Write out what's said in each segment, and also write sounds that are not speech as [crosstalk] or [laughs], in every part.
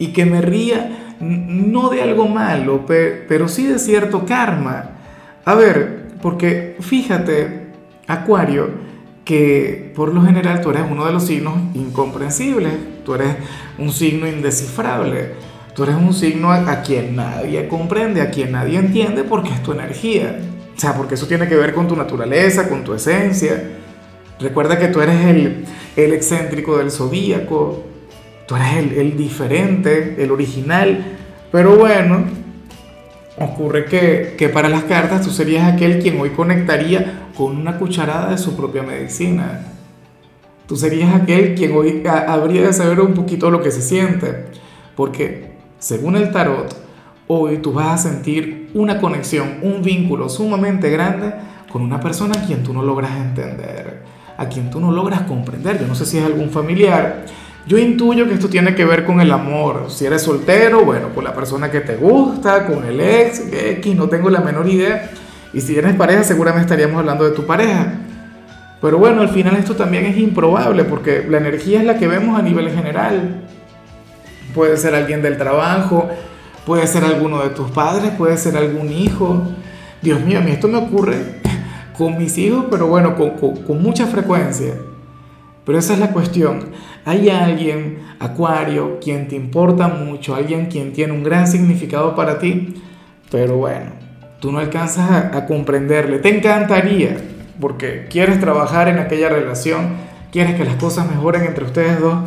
y que me ría no de algo malo, pero sí de cierto karma. A ver, porque fíjate, Acuario, que por lo general tú eres uno de los signos incomprensibles, tú eres un signo indescifrable, tú eres un signo a, quien nadie comprende, a quien nadie entiende porque es tu energía. O sea, porque eso tiene que ver con tu naturaleza, con tu esencia. Recuerda que tú eres el, el excéntrico del zodíaco, tú eres el, diferente, el original, pero bueno, ocurre que, que, para las cartas tú serías aquel quien hoy conectaría con una cucharada de su propia medicina. Tú serías aquel quien hoy habría de saber un poquito lo que se siente, porque según el tarot, hoy tú vas a sentir una conexión, un vínculo sumamente grande con una persona a quien tú no logras entender, a quien tú no logras comprender. Yo no sé si es algún familiar, yo intuyo que esto tiene que ver con el amor. Si eres soltero, bueno, con la persona que te gusta, con el ex, X, no tengo la menor idea. Y si eres pareja, seguramente estaríamos hablando de tu pareja. Pero bueno, al final esto también es improbable porque la energía es la que vemos a nivel general. Puede ser alguien del trabajo, puede ser alguno de tus padres, puede ser algún hijo. Dios mío, a mí esto me ocurre con mis hijos, pero bueno, con, mucha frecuencia. Pero esa es la cuestión. Hay alguien, Acuario, quien te importa mucho, alguien quien tiene un gran significado para ti, pero bueno, tú no alcanzas a, comprenderle. Te encantaría, porque quieres trabajar en aquella relación, quieres que las cosas mejoren entre ustedes dos,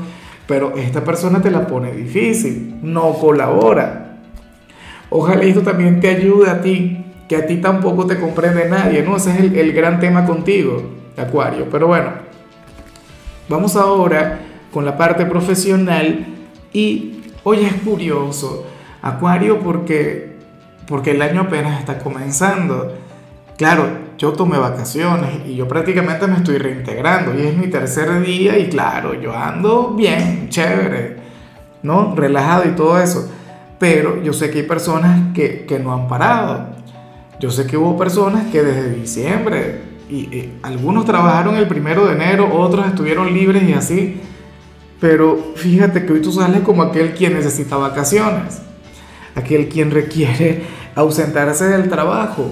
pero esta persona te la pone difícil, no colabora. Ojalá esto también te ayude a ti, que a ti tampoco te comprende nadie, ¿no? Ese es el, el gran tema contigo, Acuario. Pero bueno, Vamos ahora con la parte profesional y hoy es curioso, Acuario, porque, porque el año apenas está comenzando. Claro, yo tomé vacaciones y yo prácticamente me estoy reintegrando y es mi tercer día y claro, yo ando bien, chévere, ¿no? Relajado y todo eso. Pero yo sé que hay personas que, que no han parado. Yo sé que hubo personas que desde diciembre y, algunos trabajaron el primero de enero, otros estuvieron libres y así. Pero fíjate que hoy tú sales como aquel quien necesita vacaciones, aquel quien requiere [laughs] ausentarse del trabajo,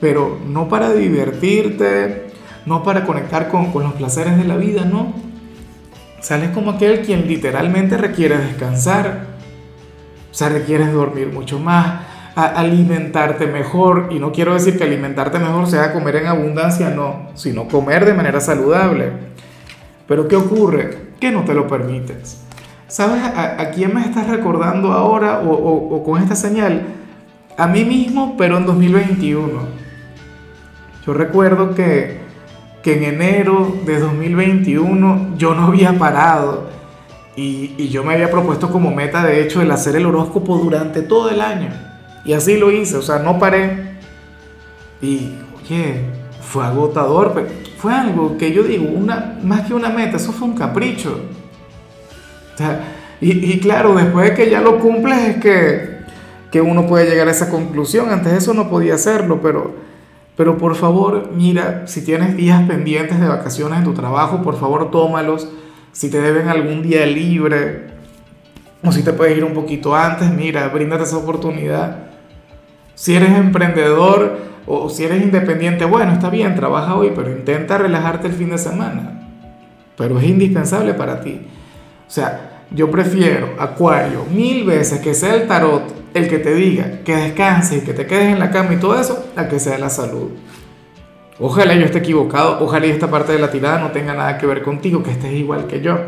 pero no para divertirte, no para conectar con, con los placeres de la vida, no. Sales como aquel quien literalmente requiere descansar, o sea, requieres dormir mucho más, alimentarte mejor. Y no quiero decir que alimentarte mejor sea comer en abundancia, no, sino comer de manera saludable. Pero ¿qué ocurre? Que no te lo permites. ¿Sabes a, quién me estás recordando ahora o, con esta señal? A mí mismo, pero en 2021. Yo recuerdo que, que en enero de 2021 yo no había parado. Y, y, yo me había propuesto como meta, de hecho, el hacer el horóscopo durante todo el año. Y así lo hice, o sea, no paré. Y, oye, fue agotador, pero fue algo que yo digo, una, más que una meta, eso fue un capricho. O sea, y, claro, después de que ya lo cumples es que, que uno puede llegar a esa conclusión. Antes eso no podía hacerlo, pero, pero por favor, mira, si tienes días pendientes de vacaciones en tu trabajo, por favor tómalos. Si te deben algún día libre, o si te puedes ir un poquito antes, mira, bríndate esa oportunidad. Si eres emprendedor o si eres independiente, bueno, está bien, trabaja hoy, pero intenta relajarte el fin de semana. Pero es indispensable para ti. O sea, yo prefiero, Acuario, mil veces que sea el tarot el que te diga que descanses y que te quedes en la cama y todo eso, a que sea la salud. Ojalá yo esté equivocado, ojalá esta parte de la tirada no tenga nada que ver contigo, que estés igual que yo.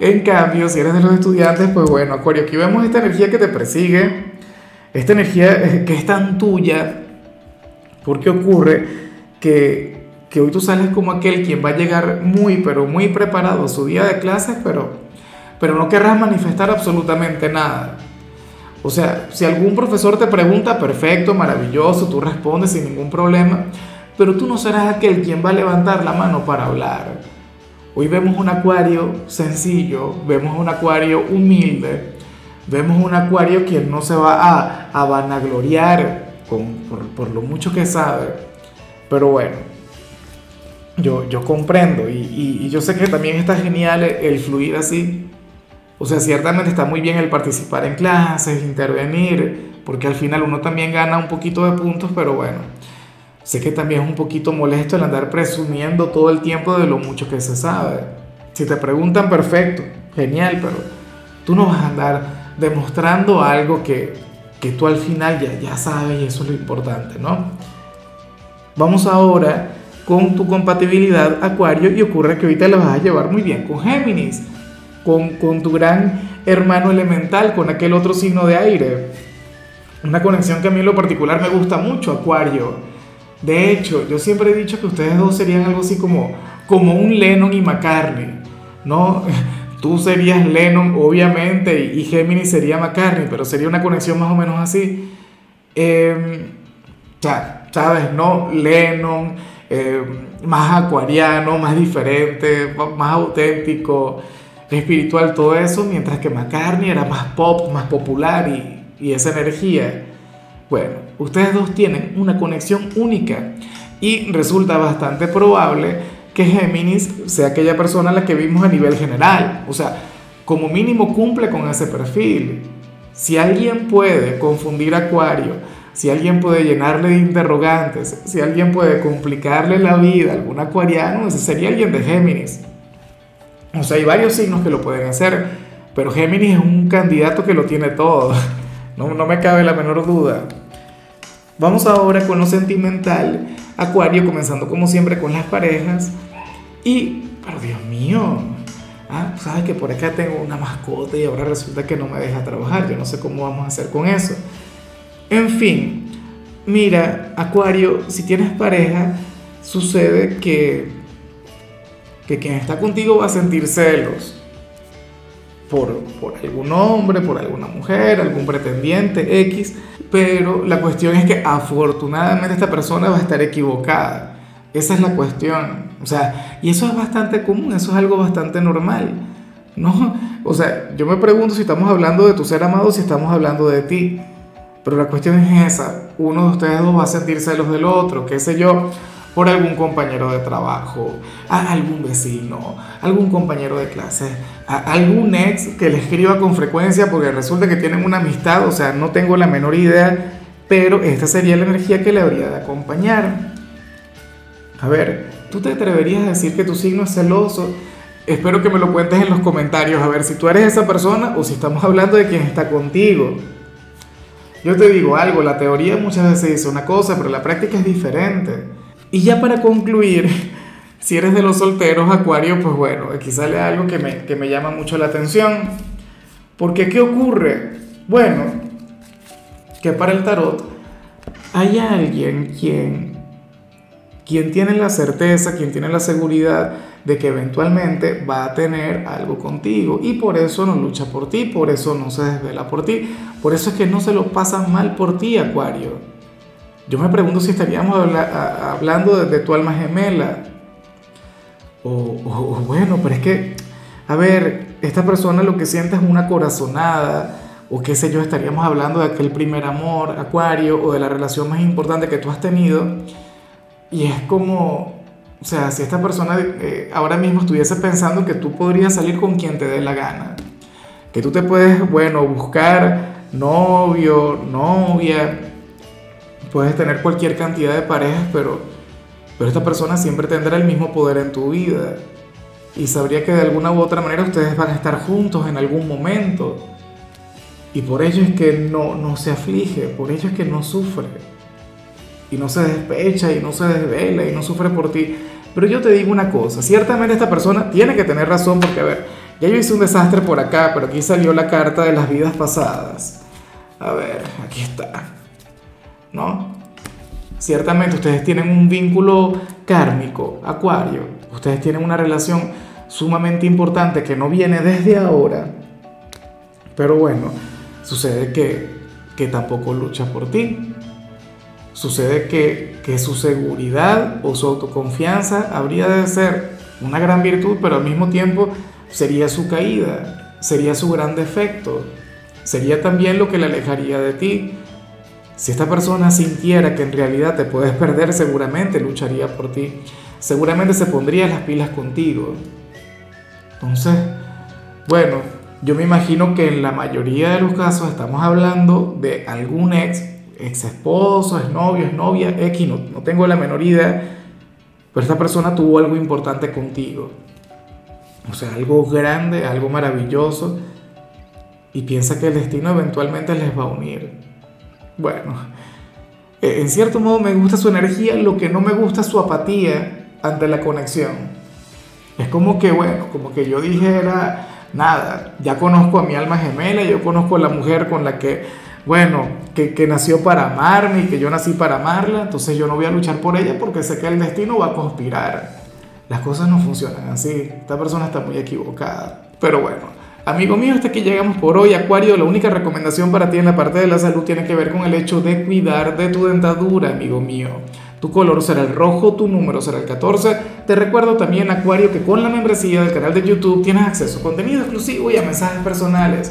En cambio, si eres de los estudiantes, pues bueno, Acuario, aquí vemos esta energía que te persigue, esta energía que es tan tuya, porque ocurre que, hoy tú sales como aquel quien va a llegar muy, pero muy preparado a su día de clases, pero, pero no querrás manifestar absolutamente nada. O sea, si algún profesor te pregunta, perfecto, maravilloso, tú respondes sin ningún problema, pero tú no serás aquel quien va a levantar la mano para hablar. Hoy vemos un acuario sencillo, vemos un acuario humilde, vemos un acuario quien no se va a, vanagloriar por, lo mucho que sabe. Pero bueno, yo, yo comprendo y, yo sé que también está genial el fluir así, o sea, ciertamente está muy bien el participar en clases, intervenir, porque al final uno también gana un poquito de puntos, pero bueno, sé que también es un poquito molesto el andar presumiendo todo el tiempo de lo mucho que se sabe. Si te preguntan, perfecto, genial, pero tú no vas a andar demostrando algo que, tú al final ya, ya sabes eso es lo importante, ¿no? Vamos ahora con tu compatibilidad Acuario y ocurre que ahorita la vas a llevar muy bien con Géminis con, tu gran hermano elemental, con aquel otro signo de aire. Una conexión que a mí en lo particular me gusta mucho, Acuario. De hecho, yo siempre he dicho que ustedes dos serían algo así como, como un Lennon y McCartney, ¿no? Tú serías Lennon, obviamente, y Géminis sería McCartney, pero sería una conexión más o menos así. Eh, ¿sabes? ¿No? Lennon, em, más acuariano, más diferente, más auténtico espiritual, todo eso, mientras que McCartney era más pop, más popular y, y esa energía. Bueno, ustedes dos tienen una conexión única y resulta bastante probable que Géminis sea aquella persona a la que vimos a nivel general. O sea, como mínimo cumple con ese perfil. Si alguien puede confundir Acuario, si alguien puede llenarle de interrogantes, si alguien puede complicarle la vida a algún acuariano, sería alguien de Géminis. O sea, hay varios signos que lo pueden hacer, pero Géminis es un candidato que lo tiene todo. [laughs] No, no me cabe la menor duda. Vamos ahora con lo sentimental. Acuario, comenzando como siempre con las parejas. Y, pero Dios mío, ah, sabes que por acá tengo una mascota y ahora resulta que no me deja trabajar. Yo no sé cómo vamos a hacer con eso. En fin, mira, Acuario, si tienes pareja, sucede que que quien está contigo va a sentir celos por, por algún hombre, por alguna mujer, algún pretendiente X, pero la cuestión es que afortunadamente esta persona va a estar equivocada. Esa es la cuestión. O sea, y eso es bastante común, eso es algo bastante normal. ¿no? O sea, yo me pregunto si estamos hablando de tu ser amado si estamos hablando de ti. Pero la cuestión es esa. Uno de ustedes dos va a sentir celos del otro, qué sé yo por algún compañero de trabajo, a algún vecino, algún compañero de clase, a algún ex que le escriba con frecuencia porque resulta que tienen una amistad, o sea, no tengo la menor idea, pero esta sería la energía que le habría de acompañar. A ver, ¿tú te atreverías a decir que tu signo es celoso? Espero que me lo cuentes en los comentarios, a ver si tú eres esa persona o si estamos hablando de quien está contigo. Yo te digo algo, la teoría muchas veces dice una cosa, pero la práctica es diferente. Y ya para concluir, [laughs] si eres de los solteros, Acuario, pues bueno, aquí sale algo que me, que me llama mucho la atención. Porque ¿qué ocurre? Bueno, que para el tarot hay alguien quien, quien tiene la certeza, quien tiene la seguridad de que eventualmente va a tener algo contigo y por eso no lucha por ti, por eso no se desvela por ti, por eso es que no se lo pasa mal por ti, Acuario. Yo me pregunto si estaríamos hablando de, tu alma gemela. O, bueno, pero es que, a ver, esta persona lo que siente es una corazonada, o qué sé yo, estaríamos hablando de aquel primer amor, acuario, o de la relación más importante que tú has tenido. Y es como, o sea, si esta persona eh, ahora mismo estuviese pensando que tú podrías salir con quien te dé la gana, que tú te puedes, bueno, buscar novio, novia, Puedes tener cualquier cantidad de parejas, pero, pero esta persona siempre tendrá el mismo poder en tu vida. Y sabría que de alguna u otra manera ustedes van a estar juntos en algún momento. Y por ello es que no, no se aflige, por ello es que no sufre. Y no se despecha y no se desvela y no sufre por ti. Pero yo te digo una cosa, ciertamente esta persona tiene que tener razón porque, a ver, ya yo hice un desastre por acá, pero aquí salió la carta de las vidas pasadas. A ver, aquí está. ¿no? Ciertamente ustedes tienen un vínculo kármico, acuario, ustedes tienen una relación sumamente importante que no viene desde ahora. Pero bueno, sucede que, que tampoco lucha por ti. Sucede que, su seguridad o su autoconfianza habría de ser una gran virtud, pero al mismo tiempo sería su caída, sería su gran defecto, sería también lo que le alejaría de ti. Si esta persona sintiera que en realidad te puedes perder, seguramente lucharía por ti, seguramente se pondría las pilas contigo. Entonces, bueno, yo me imagino que en la mayoría de los casos estamos hablando de algún ex, ex esposo, ex novio, ex novia, X, no, no tengo la menor idea, pero esta persona tuvo algo importante contigo. O sea, algo grande, algo maravilloso, y piensa que el destino eventualmente les va a unir. Bueno, eh, en cierto modo me gusta su energía, lo que no me gusta es su apatía ante la conexión. Es como que, bueno, como que yo dijera, nada, ya conozco a mi alma gemela, yo conozco a la mujer con la que, bueno, que, que, nació para amarme y que yo nací para amarla, entonces yo no voy a luchar por ella porque sé que el destino va a conspirar. Las cosas no funcionan así, esta persona está muy equivocada. Pero bueno, amigo mío, hasta aquí llegamos por hoy. Acuario, la única recomendación para ti en la parte de la salud tiene que ver con el hecho de cuidar de tu dentadura, amigo mío. Tu color será el rojo, tu número será el 14. Te recuerdo también, Acuario, que con la membresía del canal de YouTube tienes acceso a contenido exclusivo y a mensajes personales.